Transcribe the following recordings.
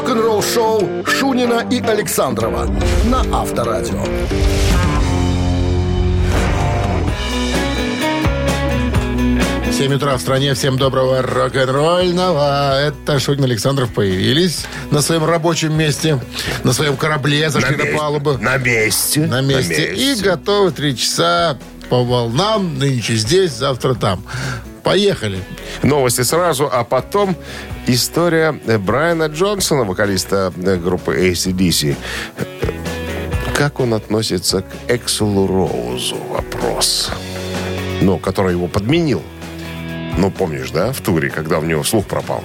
Рок-н-ролл-шоу Шунина и Александрова на Авторадио. 7 утра в стране. Всем доброго рок-н-ролльного. Это Шунин Александров появились на своем рабочем месте, на своем корабле, зашли на, месте. палубу. На месте. На месте. И готовы три часа по волнам. Нынче здесь, завтра там. Поехали. Новости сразу, а потом история э, Брайана Джонсона, вокалиста э, группы ACDC. Как он относится к Экселу Роузу? Вопрос. Ну, который его подменил. Ну, помнишь, да, в туре, когда у него слух пропал?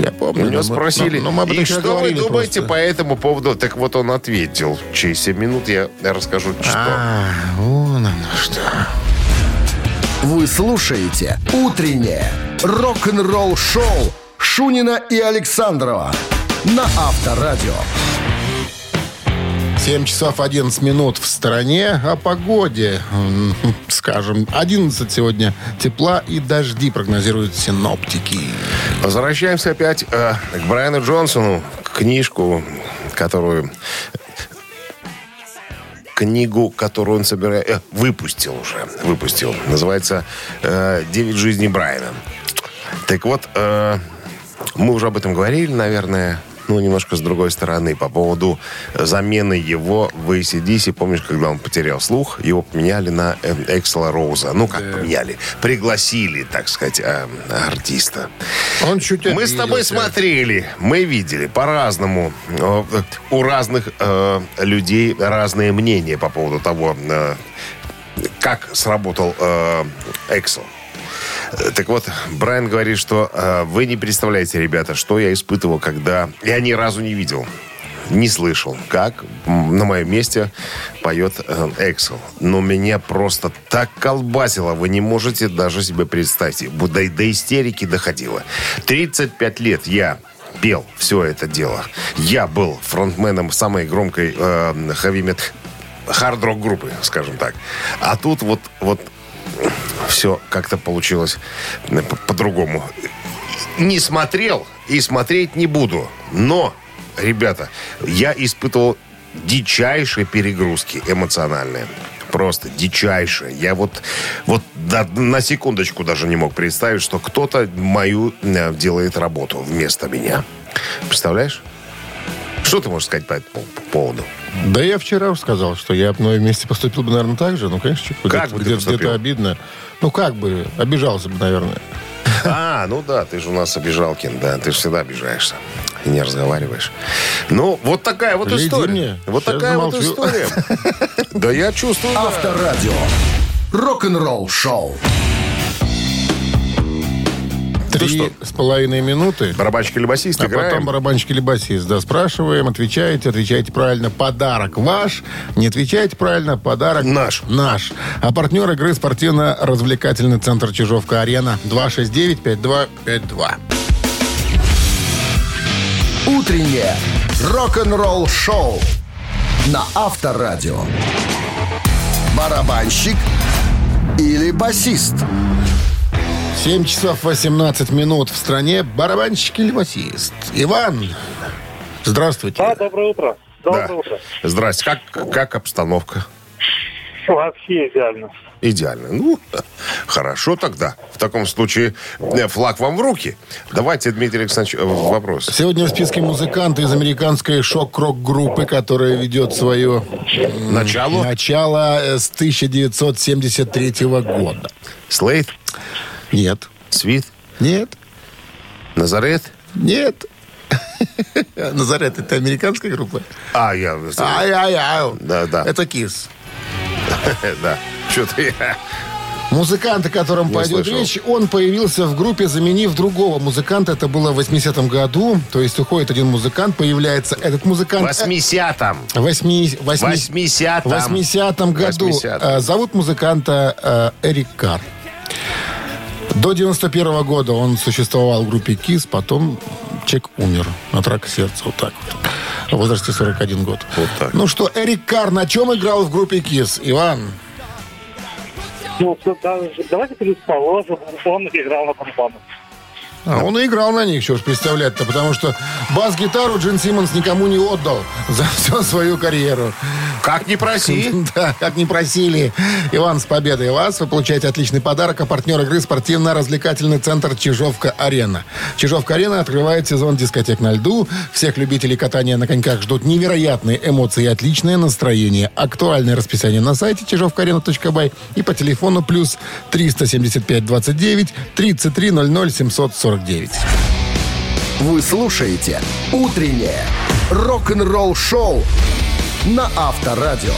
Я помню. Мы- спросили, но- но мы об этом и что вы думаете просто. по этому поводу? Так вот он ответил. Через 7 минут я расскажу, что. А, вон оно что. Вы слушаете «Утреннее рок-н-ролл-шоу» Шунина и Александрова на Авторадио. 7 часов 11 минут в стороне. О погоде, скажем, 11 сегодня тепла и дожди прогнозируют синоптики. Возвращаемся опять э, к Брайану Джонсону, к книжку, которую книгу, которую он собирает, э, выпустил уже, выпустил. Называется э, «Девять жизней Брайана». Так вот, э, мы уже об этом говорили, наверное, ну, немножко с другой стороны, по поводу замены его в ACDC. Помнишь, когда он потерял слух, его поменяли на Эксела Роуза. Ну, как поменяли? Пригласили, так сказать, э, артиста. Он чуть Мы с тобой смотрели, мы видели по-разному. Э, У разных э, людей разные мнения по поводу того, э, как сработал э, Эксел. Э, Так вот, Брайан говорит, что э, вы не представляете, ребята, что я испытывал, когда... Я ни разу не видел, не слышал, как на моем месте поет э, Эксел. Но меня просто так колбасило, вы не можете даже себе представить. До, до истерики доходило. 35 лет я пел все это дело. Я был фронтменом самой громкой э, хэви-мет хард-рок группы, скажем так. А тут вот, вот все как-то получилось э, по- по-другому. Не смотрел и смотреть не буду. Но, ребята, я испытывал дичайшие перегрузки эмоциональные. Просто дичайшие. Я вот, вот да, на секундочку даже не мог представить, что кто-то мою э, делает работу вместо меня. Представляешь? Что ты можешь сказать по этому поводу? Да я вчера уже сказал, что я бы на моем месте поступил бы, наверное, так же. Ну, конечно, чуть Как где-то, бы где-то, где-то обидно. Ну, как бы, обижался бы, наверное. А, ну да, ты же у нас обижалкин, да, ты же всегда обижаешься и не разговариваешь. Ну, вот такая вот Гляди история. мне, Вот сейчас такая вот замолчу. история. Да я чувствую. Авторадио. Рок-н-ролл-шоу. Три с половиной минуты. Барабанщик или басист А играем? потом барабанщик или басист. Да, спрашиваем, отвечаете, отвечаете правильно. Подарок ваш. Не отвечаете правильно, подарок Наш. Наш. А партнер игры спортивно-развлекательный центр Чижовка-Арена. 269-5252. Утреннее рок-н-ролл-шоу на Авторадио. Барабанщик или басист? 7 часов 18 минут в стране. Барабанщик или басист? Иван, здравствуйте. Да, доброе утро. Доброе Да. утро. Здрасте. Как, как обстановка? Вообще идеально. Идеально. Ну, хорошо тогда. В таком случае э, флаг вам в руки. Давайте, Дмитрий Александрович, э, вопрос. Сегодня в списке музыканты из американской шок-рок-группы, которая ведет свое Начало? начало э, с 1973 года. Слейд, Нет. Свит, Нет. Назарет. Нет. Назарет, это американская группа? А, я... Ай-ай-ай. Да, да. Это Кис. Да. Что-то я... Музыкант, о котором Не пойдет слышал. речь, он появился в группе, заменив другого музыканта. Это было в 80-м году. То есть уходит один музыкант, появляется этот В музыкант. 80-м. Восьми, восьми, 80-м. В 80-м году. 80-м. Э, Зовут музыканта э, Эрик Карр. До 91 -го года он существовал в группе КИС, потом человек умер от рака сердца. Вот так вот. В возрасте 41 год. Вот так. Ну что, Эрик Карр на чем играл в группе КИС? Иван? Ну, да- давайте предположим, он играл на барабанах. А он и играл на них, что ж представлять-то, потому что бас-гитару Джин Симмонс никому не отдал за всю свою карьеру. Как не проси. Да, как не просили. Иван, с победой вас. Вы получаете отличный подарок. А партнер игры спортивно-развлекательный центр «Чижовка-арена». «Чижовка-арена» открывает сезон дискотек на льду. Всех любителей катания на коньках ждут невероятные эмоции и отличное настроение. Актуальное расписание на сайте чижовкаарена.бай и по телефону плюс 375 29 33 00 749. Вы слушаете «Утреннее рок-н-ролл-шоу» на Авторадио.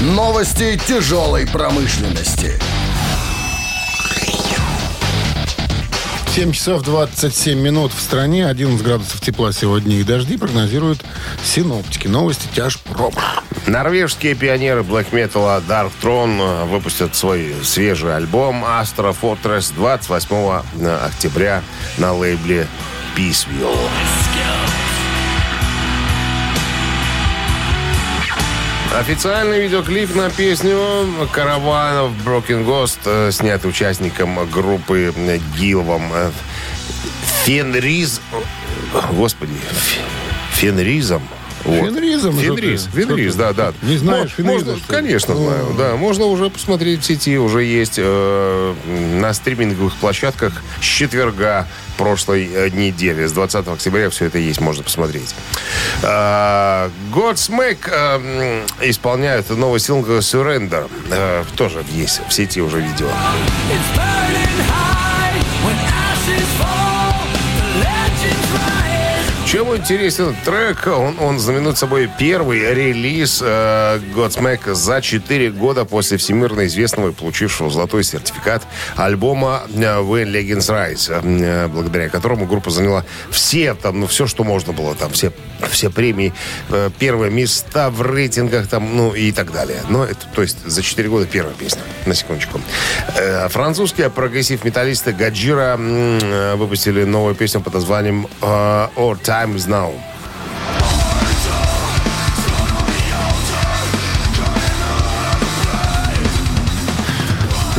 Новости тяжелой промышленности. 7 часов 27 минут в стране, 11 градусов тепла сегодня и дожди прогнозируют синоптики. Новости тяжпром. Норвежские пионеры блэк металла Dark Throne выпустят свой свежий альбом Astra Fortress 28 октября на лейбле Peaceville. Официальный видеоклип на песню «Караванов Broken Ghost» э, снят участником группы э, Гилвом э, Фенриз... Господи, Фенризом. Вот. Фенризом? Фенриз, Что ты? Фенриз, да, да. Не знаешь Фенриза, Можно, что конечно, знаю, да. Можно уже посмотреть в сети, уже есть э, на стриминговых площадках с четверга прошлой э, недели. С 20 октября все это есть, можно посмотреть. Э, Godsmack э, исполняют новый сингл Surrender. Э, тоже есть в сети уже видео. It's burning high when ashes fall. The legends rise. Чем интересен трек? Он, он знаменует собой первый релиз э, Godsmack за 4 года после всемирно известного и получившего золотой сертификат альбома э, When Legends Rise, э, благодаря которому группа заняла все, там, ну, все, что можно было, там, все, все премии, э, первые места в рейтингах, там, ну, и так далее. Но это, то есть, за 4 года первая песня, на секундочку. Э, французские прогрессив-металлисты Гаджира э, выпустили новую песню под названием э, Our Time is Now.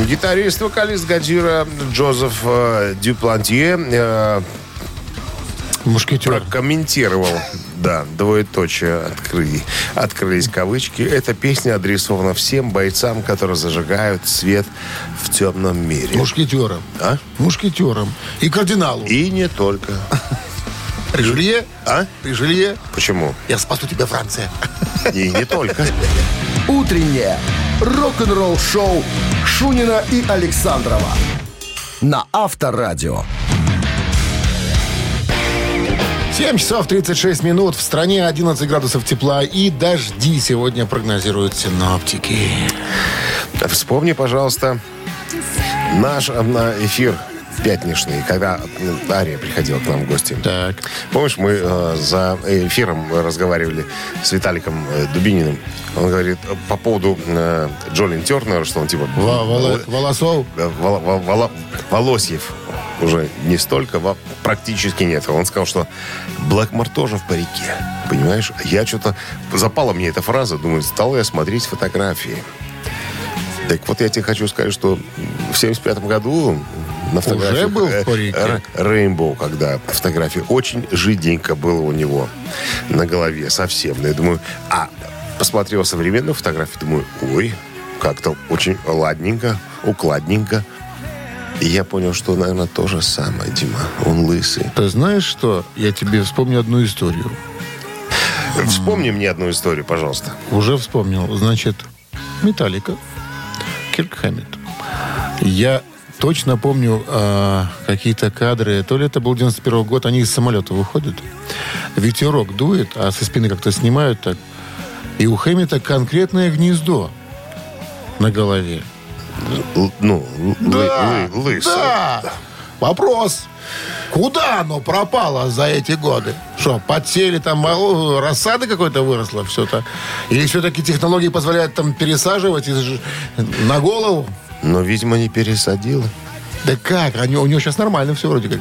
Гитарист, вокалист Гаджира Джозеф э, Дюплантье э, Мушкетер. прокомментировал, да, двоеточие, открыли, открылись кавычки. Эта песня адресована всем бойцам, которые зажигают свет в темном мире. Мушкетером. А? Мушкетером. И кардиналу. И не только. Рижелье? А? Рижелье? Почему? Я спасу тебя, Франция. И не только. Утреннее рок-н-ролл-шоу Шунина и Александрова на Авторадио. 7 часов 36 минут. В стране 11 градусов тепла и дожди сегодня прогнозируют синоптики. Вспомни, пожалуйста, наш э, эфир пятничный, когда э, Ария приходила к нам в гости. Так. Помнишь, мы э, за эфиром разговаривали с Виталиком э, Дубининым. Он говорит э, по поводу э, Джолин Тернера, что он типа... Во- воло- Волосов? э, Вол- Вол- Воло- Волосьев уже не столько, практически нет. Он сказал, что Блэкмор тоже в парике. Понимаешь? Я что-то... Запала мне эта фраза, думаю, стал я смотреть фотографии. Так вот я тебе хочу сказать, что в 75 году на фотографии... был в парике? Рейнбоу, когда фотография очень жиденько было у него на голове совсем. Я думаю, а посмотрел современную фотографию, думаю, ой, как-то очень ладненько, укладненько. И я понял, что, наверное, то же самое, Дима. Он лысый. Ты знаешь что? Я тебе вспомню одну историю. Вспомни мне одну историю, пожалуйста. Уже вспомнил. Значит, Металлика. Кирк Хэммит. Я точно помню э, какие-то кадры. То ли это был 91 год, они из самолета выходят. Ветерок дует, а со спины как-то снимают так. И у Хэммита конкретное гнездо на голове. Л- ну, л- лы- лы- лысый. да. Вопрос. Куда оно пропало за эти годы? Что, подсели там, рассады какой-то выросла все-то? Или все-таки технологии позволяют там пересаживать на голову? Но, видимо, не пересадил. Да как? Они- у него сейчас нормально все вроде как.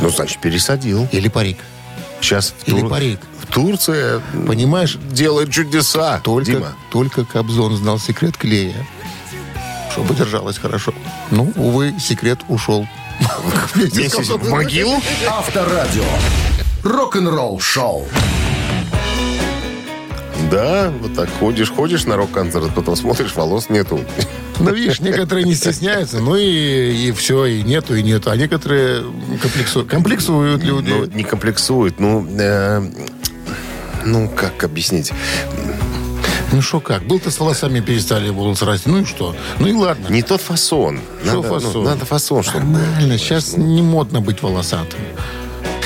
Ну, значит, пересадил. Или парик. Сейчас в, Или парик. в Турции Понимаешь, делает чудеса. только, Дима. только Кобзон знал секрет клея. Чтобы держалось хорошо. Ну, увы, секрет ушел. Вместе в могилу? Авторадио. Рок-н-ролл шоу. Да, вот так ходишь, ходишь на рок-концерт, потом смотришь, волос нету. Ну, видишь, некоторые не стесняются, ну и, и все, и нету, и нету. А некоторые комплексуют, комплексуют люди. Ну, не комплексует, ну... э, ну, как объяснить? Ну что как? Был-то с волосами перестали волосы расти. Ну и что? Ну и ладно. Не тот фасон. Что надо, ну, фасон? надо фасон, чтобы... Нормально. Сейчас не модно быть волосатым.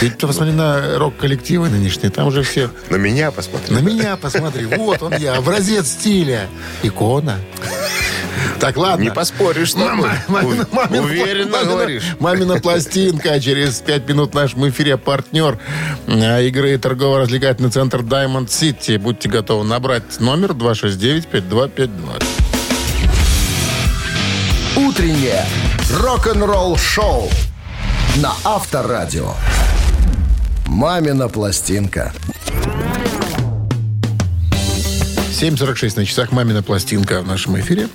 Ты посмотри на рок-коллективы нынешние, там уже все... На меня посмотри. На меня посмотри, вот он я, образец стиля. Икона. Так, ладно. Не поспоришь с тобой. Мама- мамина- мамина- Уверенно мамина- говоришь. Мамина пластинка. Через пять минут в нашем эфире партнер э, игры торгово-развлекательный центр Diamond City. Будьте готовы набрать номер 269-5252. Утреннее рок-н-ролл шоу на Авторадио. Мамина пластинка. 7.46 на часах «Мамина пластинка» в нашем эфире.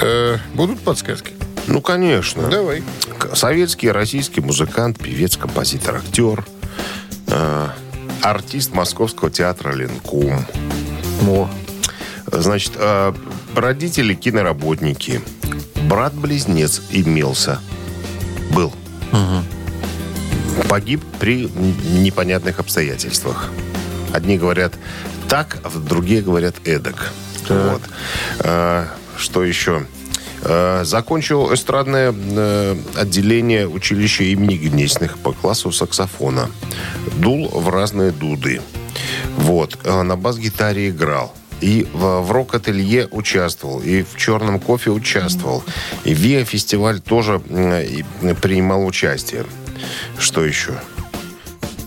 Э, будут подсказки? Ну, конечно. Давай. Советский, российский музыкант, певец, композитор, актер. э, артист Московского театра «Ленкум». О, Значит, э, родители киноработники. Брат-близнец имелся. Был. Погиб при непонятных обстоятельствах. Одни говорят так, а другие говорят эдак. Вот. Э, что еще? Э, Закончил эстрадное э, отделение училища имени Гнесных по классу саксофона. Дул в разные дуды. Вот. На бас-гитаре играл. И в, в рок-ателье участвовал, и в «Черном кофе» участвовал. И в ВИА-фестиваль тоже и принимал участие. Что еще?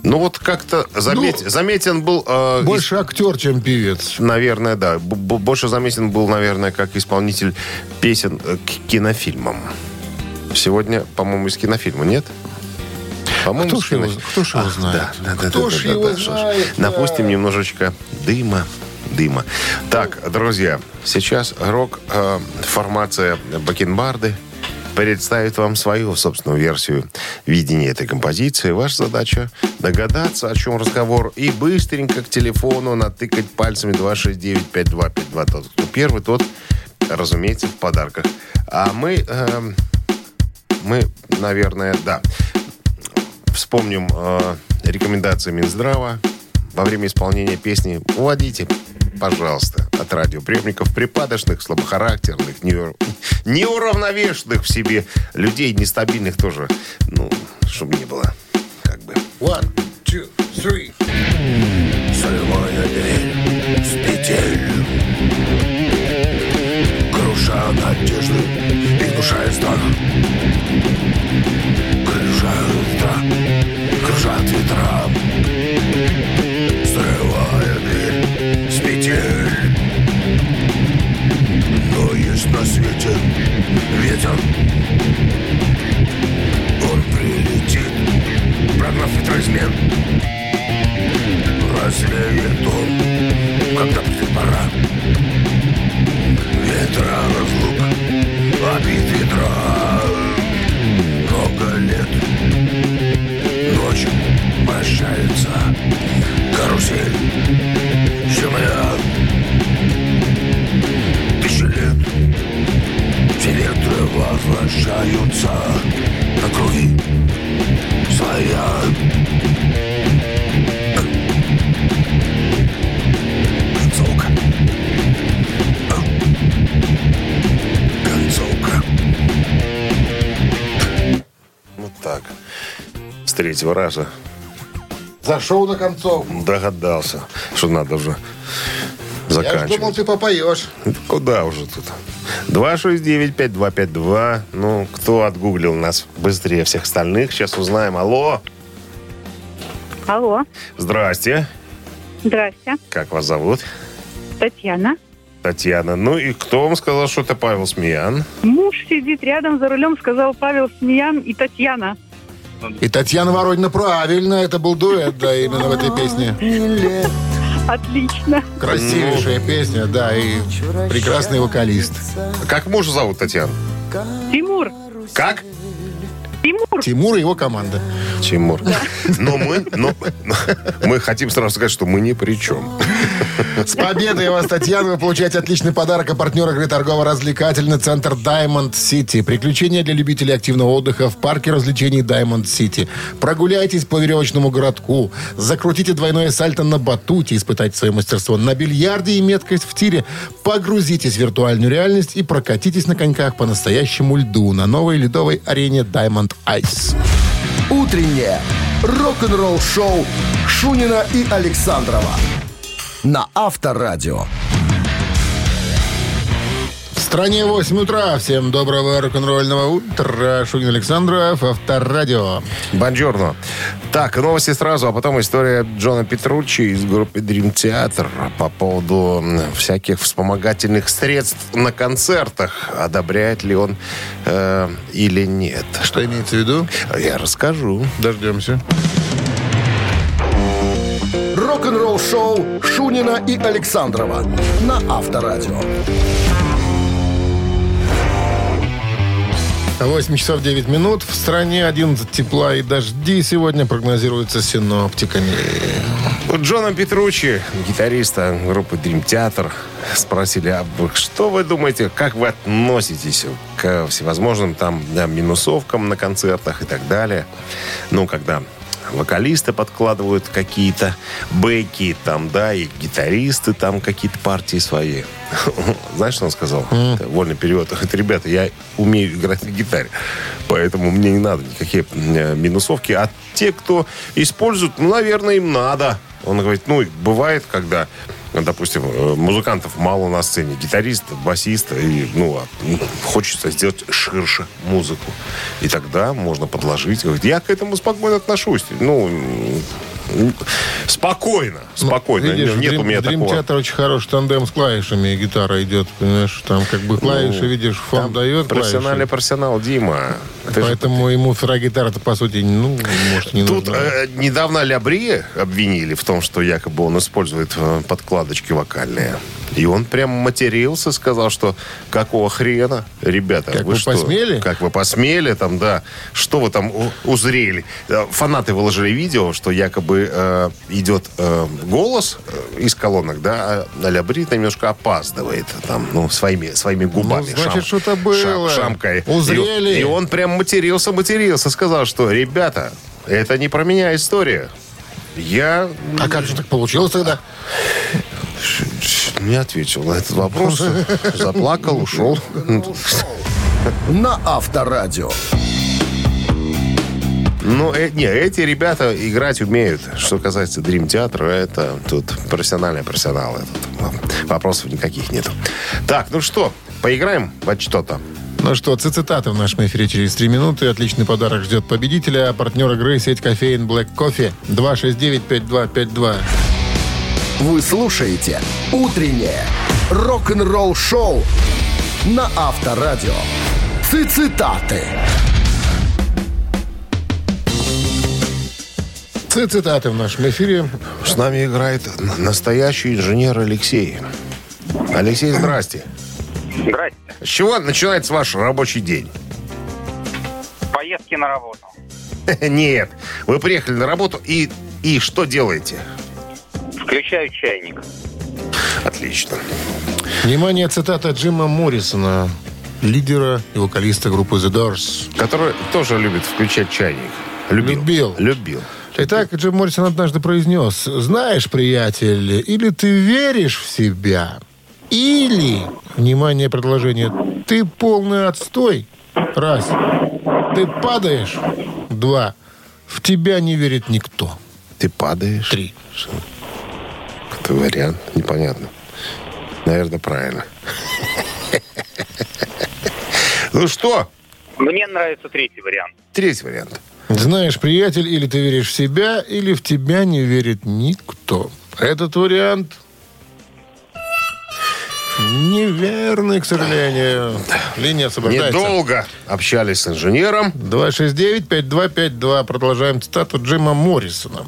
Ну вот как-то замет- заметен был... э, больше актер, чем певец. Наверное, да. Б- больше заметен был, наверное, как исполнитель песен э, к кинофильмам. Сегодня, по-моему, из кинофильма, нет? По-моему, Кто из ж его- кинофи- кто ж его Ах, знает? Да, да, да, Кто да, ж да, его да, что ж. знает, да. Напустим немножечко дыма, дыма. Так, друзья, сейчас рок-формация Бакенбарды представит вам свою собственную версию видения этой композиции. Ваша задача догадаться, о чем разговор, и быстренько к телефону натыкать пальцами 269-5252. Тот, кто первый, тот, разумеется, в подарках. А мы, эм, мы, наверное, да, вспомним э, рекомендации Минздрава во время исполнения песни «Уводите, пожалуйста, от радиоприемников припадочных, слабохарактерных, неур- неуравновешенных в себе людей, нестабильных тоже, ну, чтобы не было, как бы. One, two, three. Срывая дверь с петель Круша надежды и внушая страх Кружат страх, кружат ветра свете ветер. Он прилетит, прогнав ветроизмен Развеет он, когда придет пора? Ветра разлук, обид ветра Много лет. Ночь прощается Карусель возвращаются На круги своя Концовка. Концовка. Вот так. С третьего раза Зашел на концовку. догадался, что надо уже Я заканчивать. думал, ты попоешь. Куда уже тут? 269-5252. Ну, кто отгуглил нас быстрее всех остальных? Сейчас узнаем. Алло. Алло, Здрасте. здрасте, Как вас зовут? Татьяна. Татьяна. Ну и кто вам сказал, что это Павел Смеян? Муж сидит рядом за рулем, сказал Павел Смеян и Татьяна. И Татьяна Воронина правильно, это был дуэт, да, именно в этой песне. Отлично. Красивейшая песня, да, и прекрасный вокалист. Как мужа зовут Татьяна? Тимур, Как? Тимур, Тимур и его команда. Тимур. Но мы, но, мы хотим сразу сказать, что мы ни при чем. С победой вас, Татьяна! Вы получаете отличный подарок от партнера игры торгово-развлекательный центр Diamond City. Приключения для любителей активного отдыха в парке развлечений Diamond City. Прогуляйтесь по веревочному городку, закрутите двойное сальто на батуте, испытайте свое мастерство на бильярде и меткость в тире. Погрузитесь в виртуальную реальность и прокатитесь на коньках по настоящему льду на новой ледовой арене Diamond Ice. Утреннее рок-н-ролл-шоу Шунина и Александрова на Авторадио. Стране 8 утра. Всем доброго рок-н-ролльного утра. Шунин Александров, Авторадио. Бонжорно. Так, новости сразу, а потом история Джона Петруччи из группы Dream Theater по поводу всяких вспомогательных средств на концертах. Одобряет ли он э, или нет. Что имеется в виду? Я расскажу. Дождемся. Рок-н-ролл-шоу Шунина и Александрова на Авторадио. 8 часов 9 минут. В стране 11 тепла и дожди сегодня прогнозируются синоптиками. Джона Петруччи, гитариста группы Dream Theater, спросили, а что вы думаете, как вы относитесь к всевозможным там да, минусовкам на концертах и так далее? Ну, когда вокалисты подкладывают какие-то бэки, там, да, и гитаристы там какие-то партии свои. Знаешь, что он сказал? Это Вольный перевод. Говорит, ребята, я умею играть на гитаре, поэтому мне не надо никакие э, минусовки. А те, кто используют, ну, наверное, им надо. Он говорит, ну, бывает, когда допустим, э, музыкантов мало на сцене, гитарист, басист, и, ну, а, ну, хочется сделать ширше музыку. И тогда можно подложить. Говорит, я к этому спокойно отношусь. Ну, спокойно, спокойно. Ну, Видишь, Нет в у меня Dream такого. Theater очень хороший тандем с клавишами, и гитара идет, понимаешь, там как бы клавиши, видишь, фон дает профессиональный клавиши. профессионал Дима. Ты же- Поэтому ему феррогитара-то, по сути, ну, может, не Тут нужна. э, недавно Лябри обвинили в том, что якобы он использует э, подкладочки вокальные. И он прям матерился, сказал, что какого хрена, ребята, Как вы что? посмели? Как вы посмели, там, да. Что вы там узрели? Э, Фанаты выложили видео, что якобы э, идет э, голос э, из колонок, да, а там немножко опаздывает, там, ну, своими, своими губами. Ну, значит, что-то было. шам- шамкой. Узрели. И, и он прям матерился, матерился, сказал, что, ребята, это не про меня история. Я А как же так получилось тогда? Не ответил на этот вопрос. Заплакал, ушел. На Авторадио. Ну, э, не, эти ребята играть умеют. Что касается Dream театра, это тут профессиональные профессионалы. Тут вопросов никаких нет. Так, ну что, поиграем во что-то? Ну что, цитаты в нашем эфире через 3 минуты. Отличный подарок ждет победителя. А партнер игры сеть кофеин Black Coffee 269-5252. Вы слушаете «Утреннее рок-н-ролл-шоу» на Авторадио. Цитаты. Цитаты в нашем эфире. С нами играет настоящий инженер Алексей. Алексей, здрасте. Здрасте. С чего начинается ваш рабочий день? Поездки на работу. Нет, вы приехали на работу и, и что делаете? Включаю чайник. Отлично. Внимание, цитата Джима Моррисона, лидера и вокалиста группы The Doors. Который тоже любит включать чайник. Любил. Любил. Любил. Итак, Джим Моррисон однажды произнес, знаешь, приятель, или ты веришь в себя, или, внимание, предложение, ты полный отстой, раз, ты падаешь, два, в тебя не верит никто, Ты падаешь. три. Это вариант. Непонятно. Наверное, правильно. Ну что? Мне нравится третий вариант. Третий вариант. Знаешь, приятель, или ты веришь в себя, или в тебя не верит никто. Этот вариант неверный, к сожалению. Линия освобождается. Недолго общались с инженером. 269-5252. Продолжаем цитату Джима Моррисона.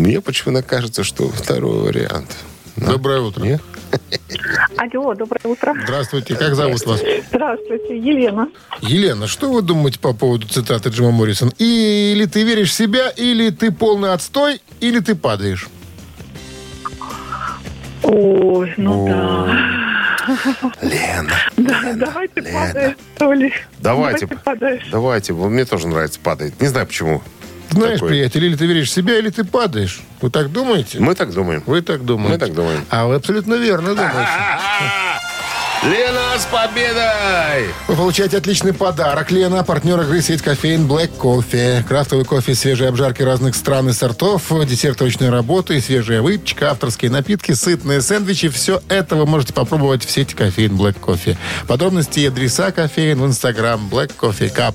Мне почему-то кажется, что второй вариант. Доброе утро. Не? Алло, доброе утро. Здравствуйте. Как зовут вас? Здравствуйте, Елена. Елена, что вы думаете по поводу цитаты Джима Моррисон? Или ты веришь в себя, или ты полный отстой, или ты падаешь? Ой, ну да. Лена. Да, давай ты Лена. падаешь, что ли. Давайте. Падаешь. Давайте. Вот Мне тоже нравится падает. Не знаю почему. Знаешь, Такой. приятель, или ты веришь в себя, или ты падаешь. Вы так думаете? Мы так думаем. Вы так думаете. Мы так думаем. А вы абсолютно верно думаете. Лена, с победой! Вы получаете отличный подарок. Лена, партнер игры сеть кофеин Black Coffee. Крафтовый кофе, свежие обжарки разных стран и сортов, десерт ручной работы, свежая выпечка, авторские напитки, сытные сэндвичи. Все это вы можете попробовать в сети кофеин Black Coffee. Подробности и адреса кофеин в инстаграм Black Coffee Cup.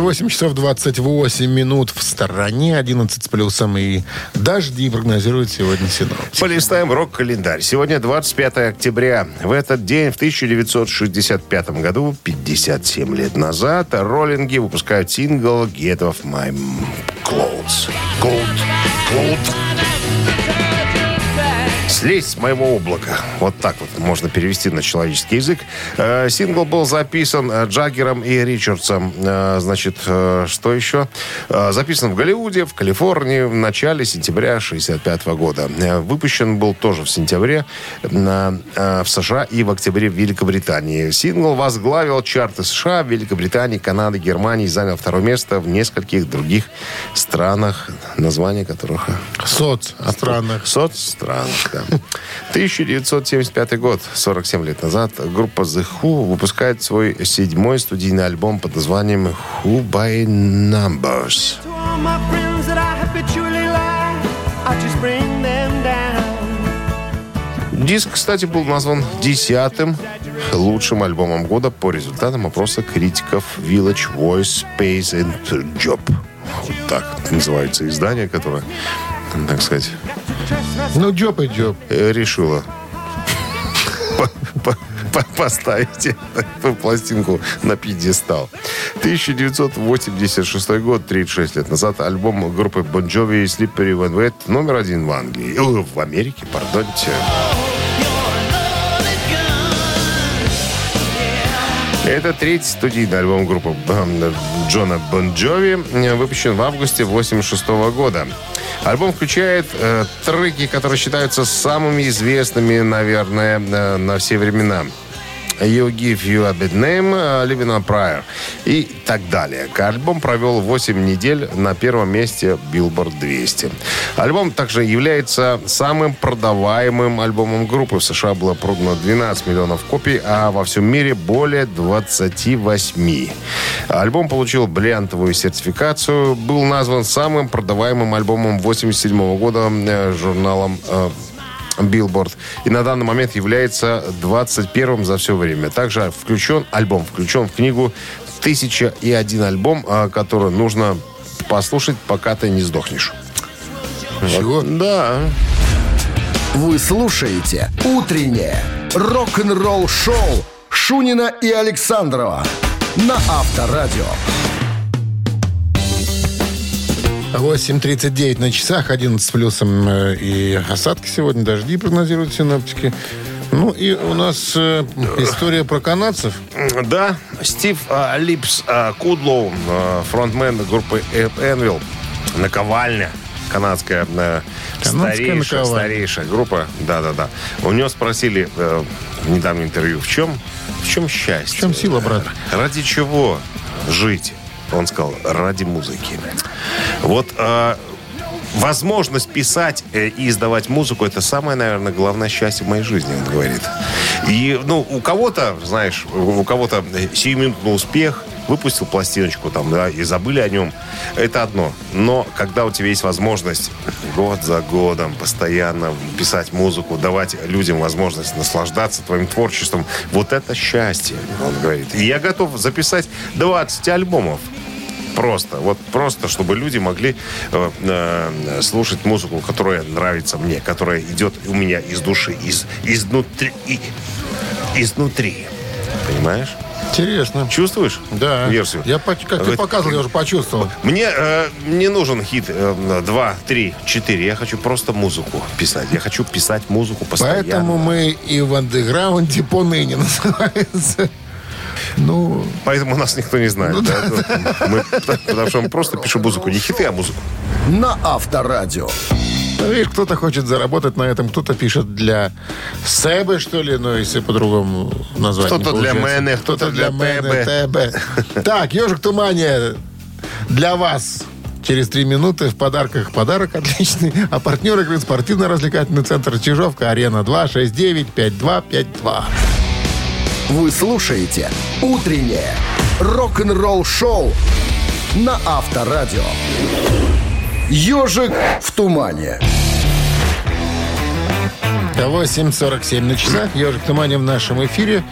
8 часов 28 минут в стороне, 11 с плюсом и дожди прогнозируют сегодня синоптики. Полистаем рок-календарь. Сегодня 25 октября. В этот день, в 1965 году, 57 лет назад, роллинги выпускают сингл «Get Off My Clothes». Cloud. Cloud. «Слезь с моего облака». Вот так вот можно перевести на человеческий язык. Э, сингл был записан э, Джаггером и Ричардсом. Э, значит, что еще? Записан в Голливуде, в Калифорнии в начале сентября 65 года. Выпущен был тоже в сентябре в США и в октябре в Великобритании. Сингл возглавил чарты США, Великобритании, Канады, Германии. Занял второе место в нескольких других странах, названия которых Соц странах. Соцстранах, да. 1975 год, 47 лет назад, группа The Who выпускает свой седьмой студийный альбом под названием Who by Numbers. Диск, кстати, был назван десятым лучшим альбомом года по результатам опроса критиков Village Voice Space and Job. Вот так называется издание, которое, так сказать, Ну, джоп и джоп. э, решила по- по- по- поставить эту пластинку на пьедестал. 1986 год, 36 лет назад, альбом группы Bon Jovi Slippery When Wet номер один в Англии. Э, В Америке, пардонте. Это третий студийный альбом группы э, Джона Бон Джови, выпущен в августе 1986 года. Альбом включает э, треки, которые считаются самыми известными, наверное, э, на все времена. You Give You a Bad Name, э, Living on Prayer и так далее. Альбом провел 8 недель на первом месте Billboard 200. Альбом также является самым продаваемым альбомом группы. В США было продано 12 миллионов копий, а во всем мире более 28. Альбом получил бриллиантовую сертификацию, был назван самым продаваемым альбомом 87 года э, журналом э, Billboard. И на данный момент является 21-м за все время. Также включен, альбом включен в книгу «Тысяча и один альбом», а, который нужно послушать, пока ты не сдохнешь. Чего? Да. Вы слушаете «Утреннее рок-н-ролл-шоу» Шунина и Александрова на Авторадио. 8.39 на часах, 11 с плюсом э, и осадки сегодня, дожди прогнозируют синоптики. Ну и у нас э, история про канадцев. Да, Стив а, Липс а, Кудлоу, а, фронтмен группы Энвил, наковальня, канадская, э, Канадская старейшая, наковальня. старейшая группа, да-да-да. У него спросили э, в недавнем интервью, в чем, в чем счастье? В чем сила, брат? Ради чего жить? Он сказал, ради музыки. Вот э, возможность писать э, и издавать музыку это самое, наверное, главное счастье в моей жизни, он говорит. И, ну, у кого-то, знаешь, у кого-то сиюминутный успех, выпустил пластиночку там, да, и забыли о нем, это одно. Но когда у тебя есть возможность год за годом постоянно писать музыку, давать людям возможность наслаждаться твоим творчеством, вот это счастье, он говорит. И я готов записать 20 альбомов Просто. Вот просто, чтобы люди могли э, э, слушать музыку, которая нравится мне, которая идет у меня из души, из, изнутри. и- изнутри. Понимаешь? Интересно. Чувствуешь? Да. Версию. Я, как ты Вот. показывал, я уже почувствовал. Мне э, не нужен хит э, 2, 3, 4. Я хочу просто музыку писать. Я хочу писать музыку постоянно. Поэтому мы и в андеграунде поныне называется. Ну, Поэтому нас никто не знает. да. Мы- потому что мы просто пишем музыку. Не хиты, а музыку. На Авторадио. Видишь, кто-то хочет заработать на этом, кто-то пишет для Себы, что ли, ну, если по-другому назвать. Кто-то для мене, кто-то для мене, тебе. Так, ежик тумане для вас. Через три минуты в подарках подарок отличный. А партнер игры спортивно-развлекательный центр Чижовка, Арена 2, 69 52 52. Вы слушаете «Утреннее рок-н-ролл-шоу» на Авторадио. «Ежик в тумане». 8.47 на часах. Ежик Тумане в нашем эфире.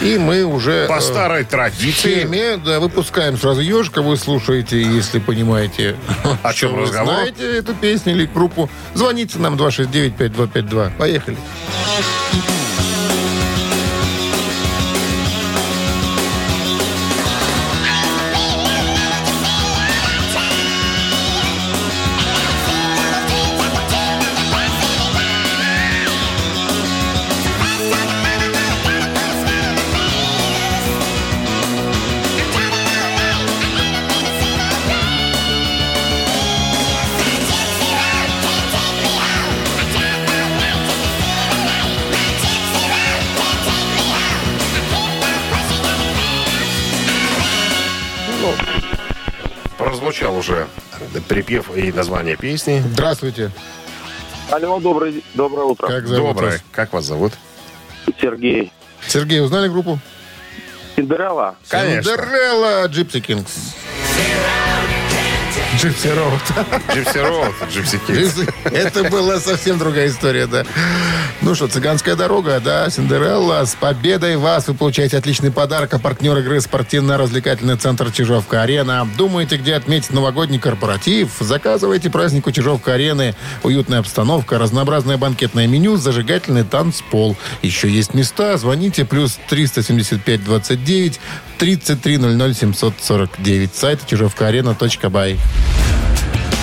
И мы уже... По э, старой в традиции. теме, да, выпускаем сразу ежика, вы слушаете, если понимаете, О чем разговор. знаете эту песню или группу, звоните нам 269-5252. Поехали. Прозвучал припев и название песни. Здравствуйте. Алло, добрый, доброе утро. Как зовут Доброе. вас? Как вас зовут? Сергей. Сергей, узнали группу? Cinderella? Конечно. Cinderella Gypsy Kings. Gypsy Road. Gypsy Road, Gypsy. Gypsy- Это была совсем другая история, да. Ну что, цыганская дорога, да, Cinderella. С победой вас! Вы получаете отличный подарок. А партнер игры спортивно-развлекательный центр Чижовка-Арена. Думаете, где отметить новогодний корпоратив? Заказывайте праздник у Чижовка-Арены. Уютная обстановка, разнообразное банкетное меню, зажигательный танцпол. Еще есть места. Звоните. Плюс 375 29 33 00 749. Сайт чижовкаарена.бай.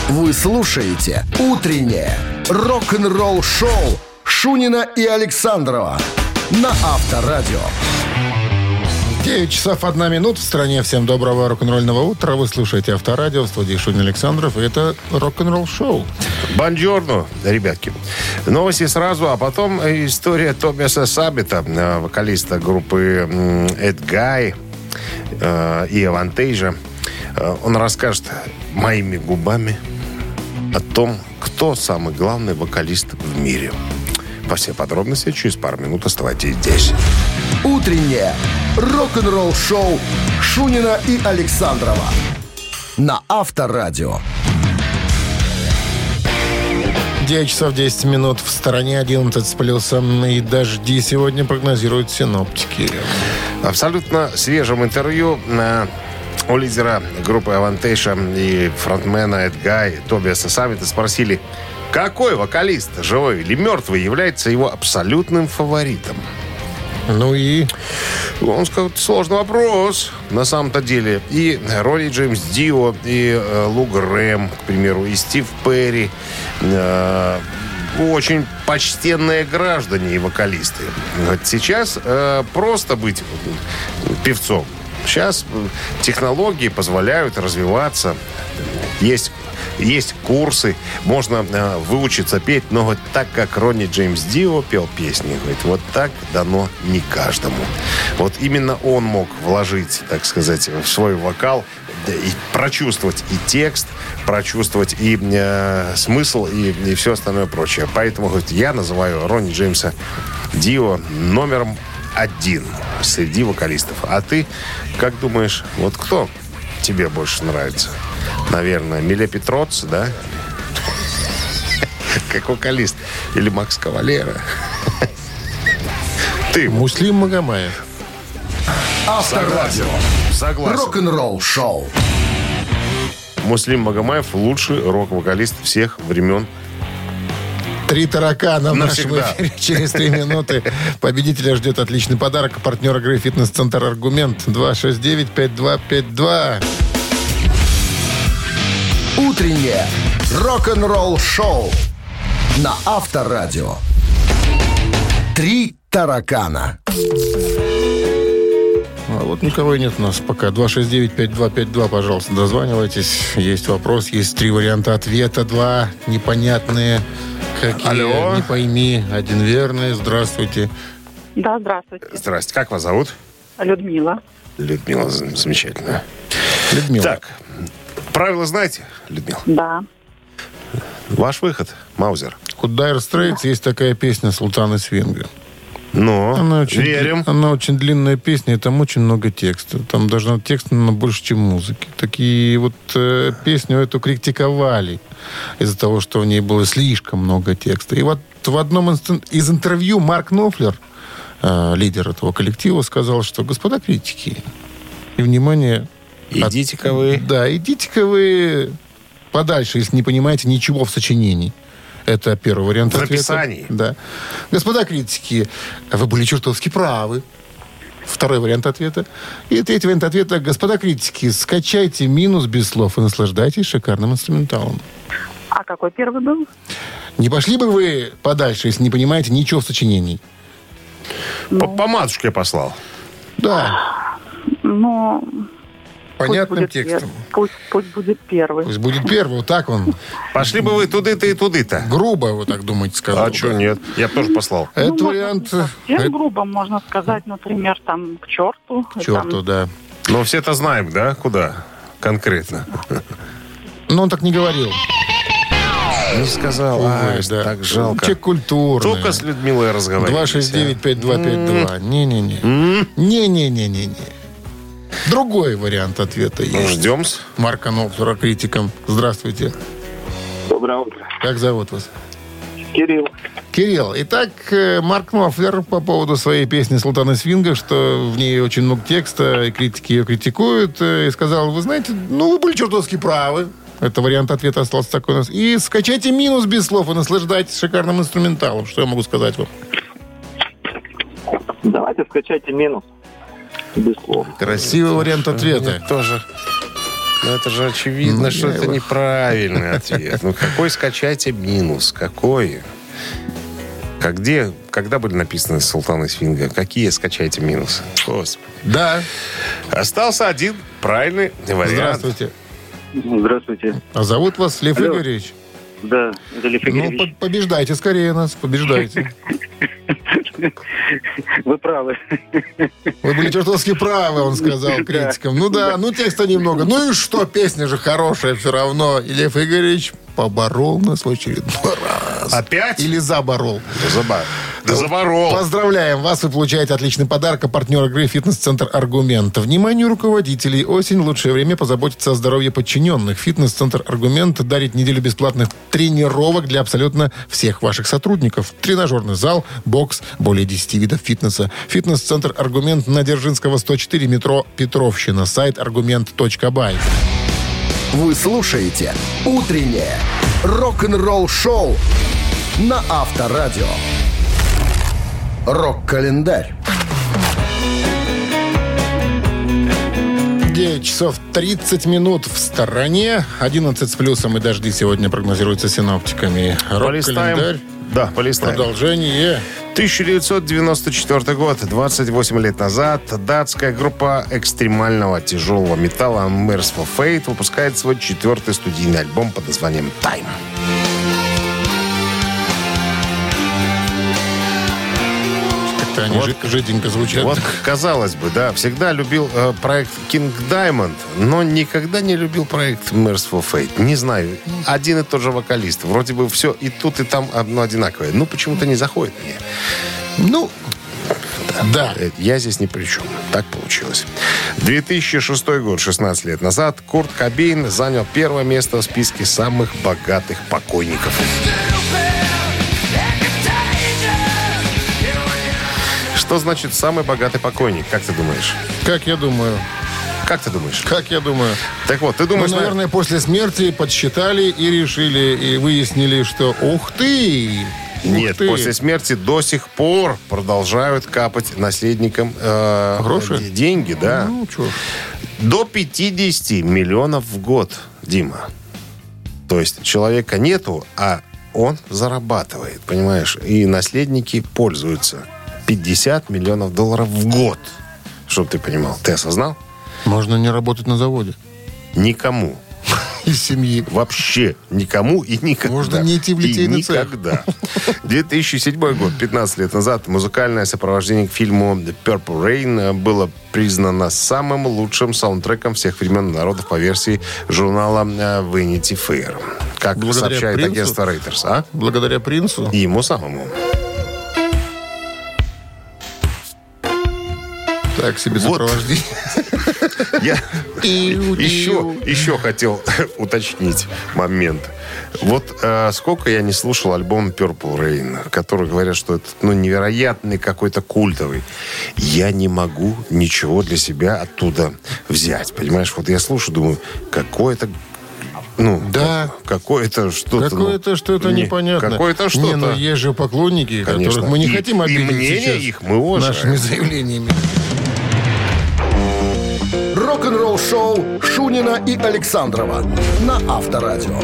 Вы слушаете «Утреннее рок-н-ролл-шоу» Шунина и Александрова на Авторадио. 9 часов 1 минут в стране. Всем доброго рок-н-ролльного утра. Вы слушаете Авторадио в студии Шунин Александров. И это рок-н-ролл шоу. Бонжорно, ребятки. Новости сразу, а потом история Тобиаса Сабита, э, вокалиста группы Эд Гай э, и Авантейжа. Э, Он расскажет моими губами о том, кто самый главный вокалист в мире. Во все подробности через пару минут оставайтесь здесь. «Утреннее рок-н-ролл-шоу» Шунина и Александрова на Авторадио. 9 часов 10 минут в стороне 11 с плюсом. И дожди сегодня прогнозируют синоптики. Абсолютно свежем интервью э, у лидера группы Авантейша и фронтмена Эд Гай Тобиаса Саммита спросили, какой вокалист, живой или мертвый, является его абсолютным фаворитом. Ну и... Он сказал, сложный вопрос, на самом-то деле. И Ронни Джеймс Дио, и э, Лу Грэм, к примеру, и Стив Перри. э, очень почтенные граждане и вокалисты. Вот сейчас э, просто быть певцом. Сейчас технологии позволяют развиваться. Есть, есть курсы, можно э, выучиться петь, но вот так, как Ронни Джеймс Дио пел песни, говорит, вот так дано не каждому. Вот именно он мог вложить, так сказать, в свой вокал да, и прочувствовать и текст, прочувствовать и э, смысл, и, и все остальное прочее. Поэтому говорит, я называю Ронни Джеймса Дио номером один среди вокалистов. А ты, как думаешь, вот кто тебе больше нравится? Наверное, Миле Петроц, да? Как вокалист. Или Макс Кавалера. Ты Муслим Магомаев. Авторадио. согласен. Рок-н-ролл-шоу. Муслим Магомаев лучший рок-вокалист всех времен. Три таракана в нашем эфире через три минуты. Победителя ждет отличный подарок. Партнер игры «Фитнес-центр Аргумент» 269-5252. Утреннее рок-н-ролл-шоу на Авторадио. Три таракана. Вот никого и нет у нас пока. 269-5252, пожалуйста, дозванивайтесь. Есть вопрос, есть три варианта ответа. Два непонятные. Какие? Алло. Не пойми. Один верный. Здравствуйте. Да, здравствуйте. Здрасте, как вас зовут? Людмила. Людмила, замечательно. Людмила. Так, правила знаете, Людмила? Да. Ваш выход, Маузер. У Dire Straits есть такая песня «Султан Свинга». Ну, Она очень, верим. Она очень длинная песня, и там очень много текста. Там даже текста наверное, больше, чем музыки. Такие вот э, песню эту критиковали из-за того, что в ней было слишком много текста. И вот в одном из интервью Марк Нофлер, э, лидер этого коллектива, сказал, что, господа критики, и внимание... от- Идите-ка вы. Да, идите-ка вы подальше, если не понимаете ничего в сочинении. Это первый вариант В ответа. написании. Да. Господа критики, вы были чертовски правы. Второй вариант ответа. И третий вариант ответа. Господа критики, скачайте минус без слов и наслаждайтесь шикарным инструменталом. А какой первый был? Не пошли бы вы подальше, если не понимаете ничего в сочинении? По, по матушке послал. Да, Ну, понятным пер- текстом. Пусть, пусть будет первый. Пусть будет первый, вот так он. Пошли бы вы туды-то и туды-то. Грубо, вы так думаете, сказал. А что нет? Я бы тоже послал. Это Ну, вариант... можно не совсем э, грубо можно сказать, например, там, к черту. к черту, Там, да. Но все-то знаем, да, куда конкретно. Но он так не говорил. Не сказал. Да. так жалко. Человек культурный. Только с Людмилой разговаривали. 269-5252. Не-не-не. Не-не-не-не-не. Другой вариант ответа Ну, есть. ждем. Марка Нолфера критиком. Здравствуйте. Доброе утро. Как зовут вас? Кирилл. Кирилл. Итак, э, Марк Нофлер по поводу своей песни «Султана Свинга», что в ней очень много текста, и критики ее критикуют, э, и сказал, вы знаете, ну, вы были чертовски правы. Это вариант ответа остался такой у нас. И скачайте минус без слов и наслаждайтесь шикарным инструменталом. Что я могу сказать вам? Давайте скачайте минус. Без слов. Красивый вариант ответа. Тоже. Ну, это же очевидно, Ну, что это его- неправильный ответ. Ну, какой скачайте минус? Какой? Как где, когда были написаны Султан и Свинга? Какие скачайте минусы? Господи. Да. Остался один правильный вариант. Здравствуйте. Здравствуйте. А зовут вас Лев Алло. Игоревич? Да, Далиф Ну, Игоревич. по- побеждайте скорее нас, побеждайте. Вы правы. Вы были чертовски правы, он сказал критикам. Ну да, ну текста немного. Ну и что, песня же хорошая все равно. И Лев Игоревич поборол нас в очередной раз. Опять? Или заборол. Заба- да заборол. Поздравляем вас, вы получаете отличный подарок. А партнер игры «Фитнес-центр Аргумент». Вниманию руководителей. Осень – лучшее время позаботиться о здоровье подчиненных. «Фитнес-центр Аргумент» дарит неделю бесплатных тренировок для абсолютно всех ваших сотрудников. Тренажерный зал, бокс, более 10 видов фитнеса. «Фитнес-центр Аргумент» на Дзержинского, 104, метро Петровщина. Сайт аргумент.бай. Вы слушаете «Утреннее рок-н-ролл-шоу» на Авторадио. Рок-календарь. 9 часов 30 минут в стороне. 11 с плюсом и дожди сегодня прогнозируются синоптиками. Рок-календарь. Да, полистаем. Продолжение. 1994 год, 28 лет назад, датская группа экстремального тяжелого металла Merciful Fate выпускает свой четвертый студийный альбом под названием «Time». Как-то они Вот. жи- жиденько звучат. Вот, казалось бы, да, всегда любил э, проект King Diamond, но никогда не любил проект Merciful Fate. Не знаю, один и тот же вокалист. Вроде бы все и тут, и там одно одинаковое. Ну, почему-то не заходит мне. Ну, да. Э, Я здесь ни при чем. Так получилось. 2006 год, 16 лет назад, Курт Кобейн занял первое место в списке самых богатых покойников. Что значит самый богатый покойник, как ты думаешь? Как я думаю, Как ты думаешь? Как я думаю? Так вот, ты Ну, думаешь, наверное, после смерти подсчитали и решили, и выяснили, что ух ты! ух Нет, ты. после смерти до сих пор продолжают капать наследникам э, Гроши? деньги, да. Ну, ж. До 50 миллионов в год, Дима. То есть человека нету, а он зарабатывает, понимаешь? И наследники пользуются. 50 миллионов долларов в год. Чтобы ты понимал. Ты осознал? Можно не работать на заводе. Никому. Из семьи. Вообще никому и никогда. Можно не идти в И литейный цех. никогда. 2007 год, 15 лет назад, музыкальное сопровождение к фильму The Purple Rain было признано самым лучшим саундтреком всех времен и народов по версии журнала э, Vanity Fair. Как Благодаря сообщает принцу? агентство Reuters. А? Благодаря принцу. И ему самому. Так себе Вот. сопровождение. Я еще, еще хотел уточнить момент. Вот э, сколько я не слушал альбом Purple Rain, который говорят, что это ну, невероятный какой-то культовый. Я не могу ничего для себя оттуда взять. Понимаешь, вот я слушаю, думаю, какое-то ну, Да. какое-то что-то... ну, Какое-то что-то не, непонятно. Какое-то что-то. Не, ну есть же поклонники, Конечно. которых мы не И- хотим и обидеть мнение сейчас их мы уважаем. нашими заявлениями. Рок-н-ролл шоу Шунина и Александрова на Авторадио.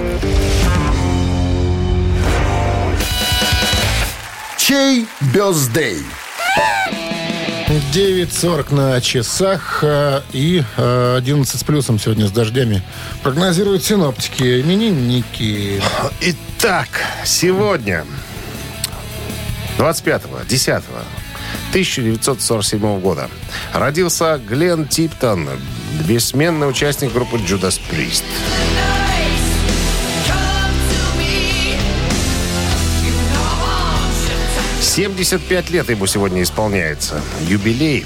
Чей бездей? 9.40 на часах э, и э, 11 с плюсом сегодня с дождями. Прогнозируют синоптики, именинники. Итак, сегодня, 25-го, 10 1947 года, родился Глен Типтон, бессменный участник группы Judas Priest. 75 лет ему сегодня исполняется. Юбилей.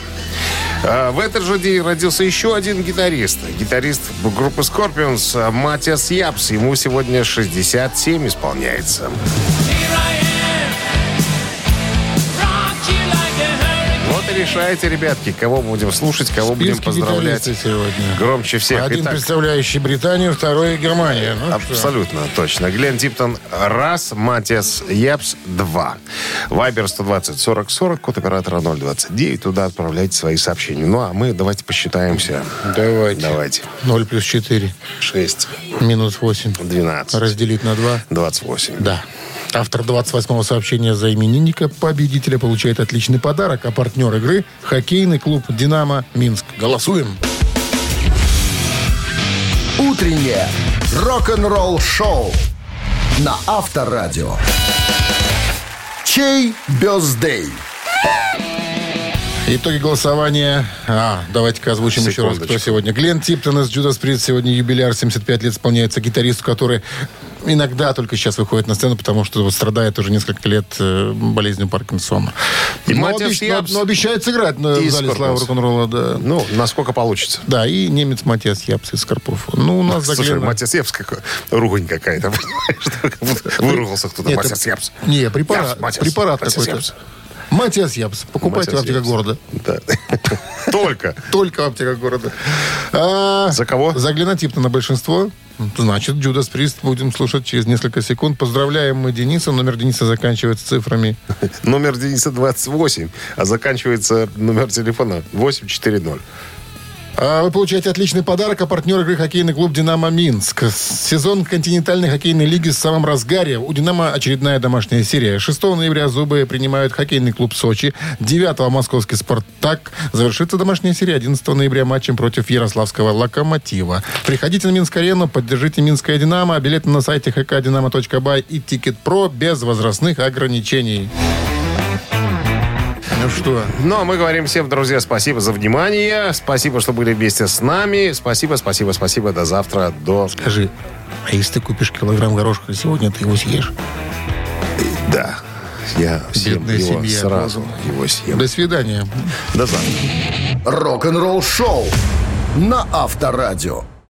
А, В этот же день родился еще один гитарист. Гитарист группы Scorpions Матиас Япс. Ему сегодня 67 исполняется. Решайте, ребятки, кого будем слушать, кого будем Списки поздравлять. сегодня. Громче всех. Один Итак, представляющий Британию, второй Германию. Ну, что? Абсолютно точно. Глен Типтон раз, Матиас Япс два. Вайбер 120 40 40, код оператора 029. Туда отправляйте свои сообщения. Ну, а мы давайте посчитаемся. Давайте. Давайте. 0 плюс 4 6, минус 8. 12, Разделить на 2. 28. Да. Автор 28-го сообщения за именинника победителя получает отличный подарок, а партнер игры – хоккейный клуб «Динамо» Минск. Голосуем. Утреннее рок-н-ролл шоу на Авторадио. Чей бездей? Итоги голосования. А, давайте-ка озвучим еще раз, кто сегодня. Глен Типтон из Judas Priest. Сегодня юбиляр, 75 лет исполняется гитаристу, который иногда только сейчас выходит на сцену, потому что страдает уже несколько лет э, болезнью Паркинсона. И но, обещ- Япс. но- обещает сыграть на И зале славы рок-н-ролла. Да. Ну, насколько получится. да, и немец Матиас Япс из Карпов. Ну, у нас Слушай, Глена- Матиас Япс, как ругань какая-то, понимаешь? Выругался кто-то. Матиас Япс. Не, препарат, препарат какой-то. Матиас Япс. Покупайте в Матиас аптеках Япс. города. Да. Только. Только в аптеках города. А, За кого? За Глинотипна на большинство. Значит, Джудас Прист будем слушать через несколько секунд. Поздравляем мы Дениса. Номер Дениса заканчивается цифрами. Номер Дениса 28, а заканчивается номер телефона 840. А Вы получаете отличный подарок, а партнер игры хоккейный клуб «Динамо Минск». Сезон континентальной хоккейной лиги в самом разгаре. У «Динамо» очередная домашняя серия. 6 ноября «Зубы» принимают хоккейный клуб «Сочи». 9 московский «Спартак». Завершится домашняя серия 11 ноября матчем против Ярославского «Локомотива». Приходите на Минск-арену, поддержите «Минское Динамо». Билеты на сайте hkdinamo.by и Ticketpro без возрастных ограничений. Ну что, Ну, а мы говорим всем, друзья, спасибо за внимание. Спасибо, что были вместе с нами. Спасибо, спасибо, спасибо. До завтра. До... скажи, а если ты купишь килограмм горошка сегодня, ты его съешь? Да. Я съем Бедная его семья, сразу. Богу. Его съем. До свидания. До завтра. Рок-н-ролл шоу на Авторадио.